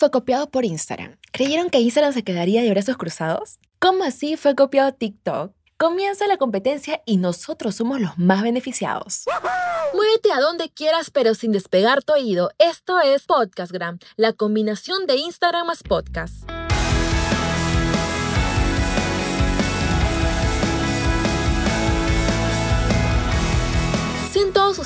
fue copiado por Instagram. ¿Creyeron que Instagram se quedaría de brazos cruzados? ¿Cómo así fue copiado TikTok? Comienza la competencia y nosotros somos los más beneficiados. Muévete a donde quieras pero sin despegar tu oído. Esto es Podcastgram, la combinación de Instagram más podcast.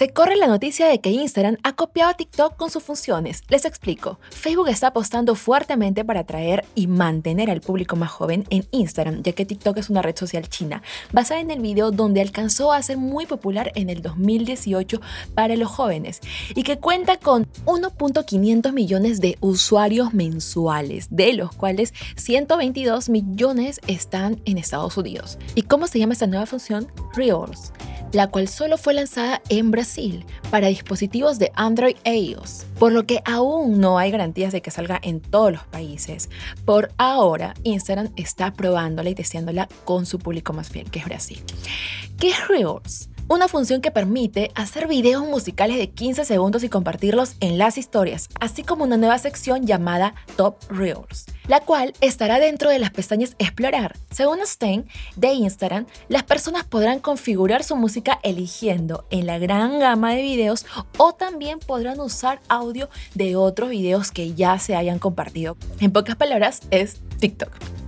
Se corre la noticia de que Instagram ha copiado a TikTok con sus funciones. Les explico. Facebook está apostando fuertemente para atraer y mantener al público más joven en Instagram, ya que TikTok es una red social china, basada en el video donde alcanzó a ser muy popular en el 2018 para los jóvenes y que cuenta con 1.500 millones de usuarios mensuales, de los cuales 122 millones están en Estados Unidos. ¿Y cómo se llama esta nueva función? Reels la cual solo fue lanzada en Brasil para dispositivos de Android e iOS, por lo que aún no hay garantías de que salga en todos los países. Por ahora, Instagram está probándola y testeándola con su público más fiel, que es Brasil. ¿Qué es Reels? una función que permite hacer videos musicales de 15 segundos y compartirlos en las historias, así como una nueva sección llamada Top Reels, la cual estará dentro de las pestañas Explorar. Según Stein de Instagram, las personas podrán configurar su música eligiendo en la gran gama de videos o también podrán usar audio de otros videos que ya se hayan compartido. En pocas palabras, es TikTok.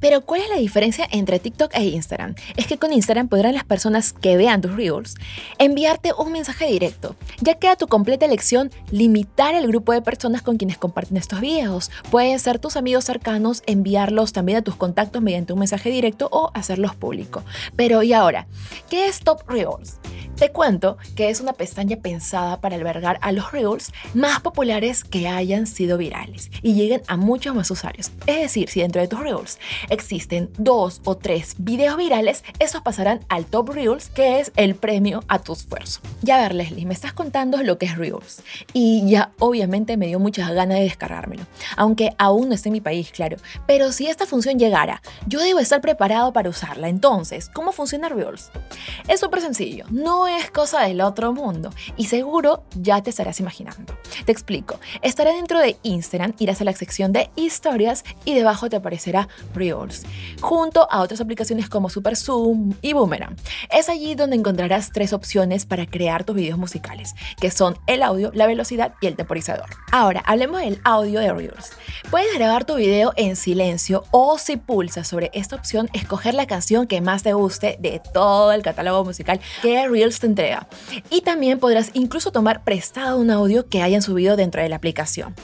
Pero ¿cuál es la diferencia entre TikTok e Instagram? Es que con Instagram podrán las personas que vean tus reels enviarte un mensaje directo, ya que a tu completa elección limitar el grupo de personas con quienes comparten estos videos. Pueden ser tus amigos cercanos, enviarlos también a tus contactos mediante un mensaje directo o hacerlos público. Pero ¿y ahora? ¿Qué es Top Reels? Te cuento que es una pestaña pensada para albergar a los reels más populares que hayan sido virales y lleguen a muchos más usuarios. Es decir, si dentro de tus reels existen dos o tres videos virales, esos pasarán al top reels, que es el premio a tu esfuerzo. Ya ver, Leslie, me estás contando lo que es reels y ya obviamente me dio muchas ganas de descargármelo, aunque aún no esté en mi país, claro. Pero si esta función llegara, yo debo estar preparado para usarla. Entonces, ¿cómo funciona reels? Es súper sencillo, no es cosa del otro mundo y seguro ya te estarás imaginando. Te explico. Estará dentro de Instagram, irás a la sección de historias y debajo te aparecerá Reels, junto a otras aplicaciones como Super Zoom y Boomerang. Es allí donde encontrarás tres opciones para crear tus videos musicales, que son el audio, la velocidad y el temporizador. Ahora, hablemos del audio de Reels. Puedes grabar tu video en silencio o si pulsas sobre esta opción, escoger la canción que más te guste de todo el catálogo musical que Reels entrega. Y también podrás incluso tomar prestado un audio que hayan subido dentro de la aplicación.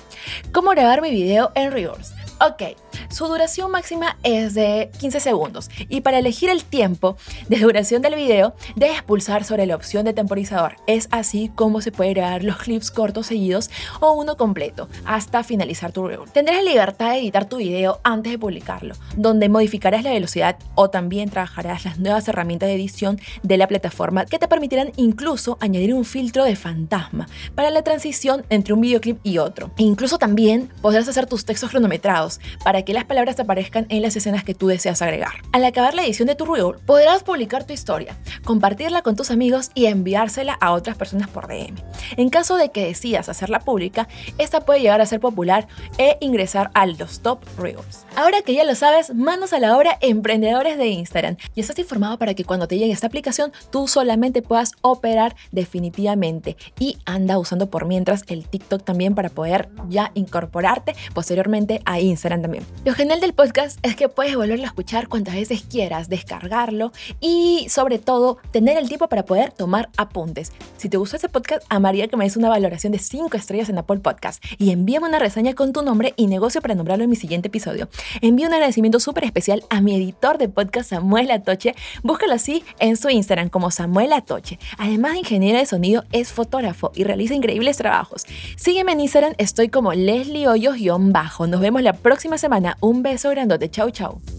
¿Cómo grabar mi video en Reels? Ok, su duración máxima es de 15 segundos y para elegir el tiempo de duración del video debes pulsar sobre la opción de temporizador. Es así como se puede grabar los clips cortos seguidos o uno completo hasta finalizar tu reel. Tendrás libertad de editar tu video antes de publicarlo, donde modificarás la velocidad o también trabajarás las nuevas herramientas de edición de la plataforma que te permitirán incluso añadir un filtro de fantasma para la transición entre un videoclip y otro. E incluso también podrás hacer tus textos cronometrados para que las palabras aparezcan en las escenas que tú deseas agregar. Al acabar la edición de tu reel, podrás publicar tu historia, compartirla con tus amigos y enviársela a otras personas por DM. En caso de que decidas hacerla pública, esta puede llegar a ser popular e ingresar a los top reels. Ahora que ya lo sabes, manos a la obra emprendedores de Instagram. Y estás informado para que cuando te llegue esta aplicación, tú solamente puedas operar definitivamente. Y anda usando por mientras el TikTok también para poder ya incorporarte posteriormente a Instagram serán también. Lo genial del podcast es que puedes volverlo a escuchar cuantas veces quieras, descargarlo y sobre todo tener el tiempo para poder tomar apuntes. Si te gustó este podcast, amaría que me des una valoración de 5 estrellas en Apple Podcast y envíame una reseña con tu nombre y negocio para nombrarlo en mi siguiente episodio. Envío un agradecimiento súper especial a mi editor de podcast Samuel Atoche. Búscalo así en su Instagram como Samuel Atoche. Además de ingeniero de sonido, es fotógrafo y realiza increíbles trabajos. Sígueme en Instagram, estoy como Leslie Hoyos-bajo. Nos vemos la próxima semana. Un beso grandote. Chau, chau.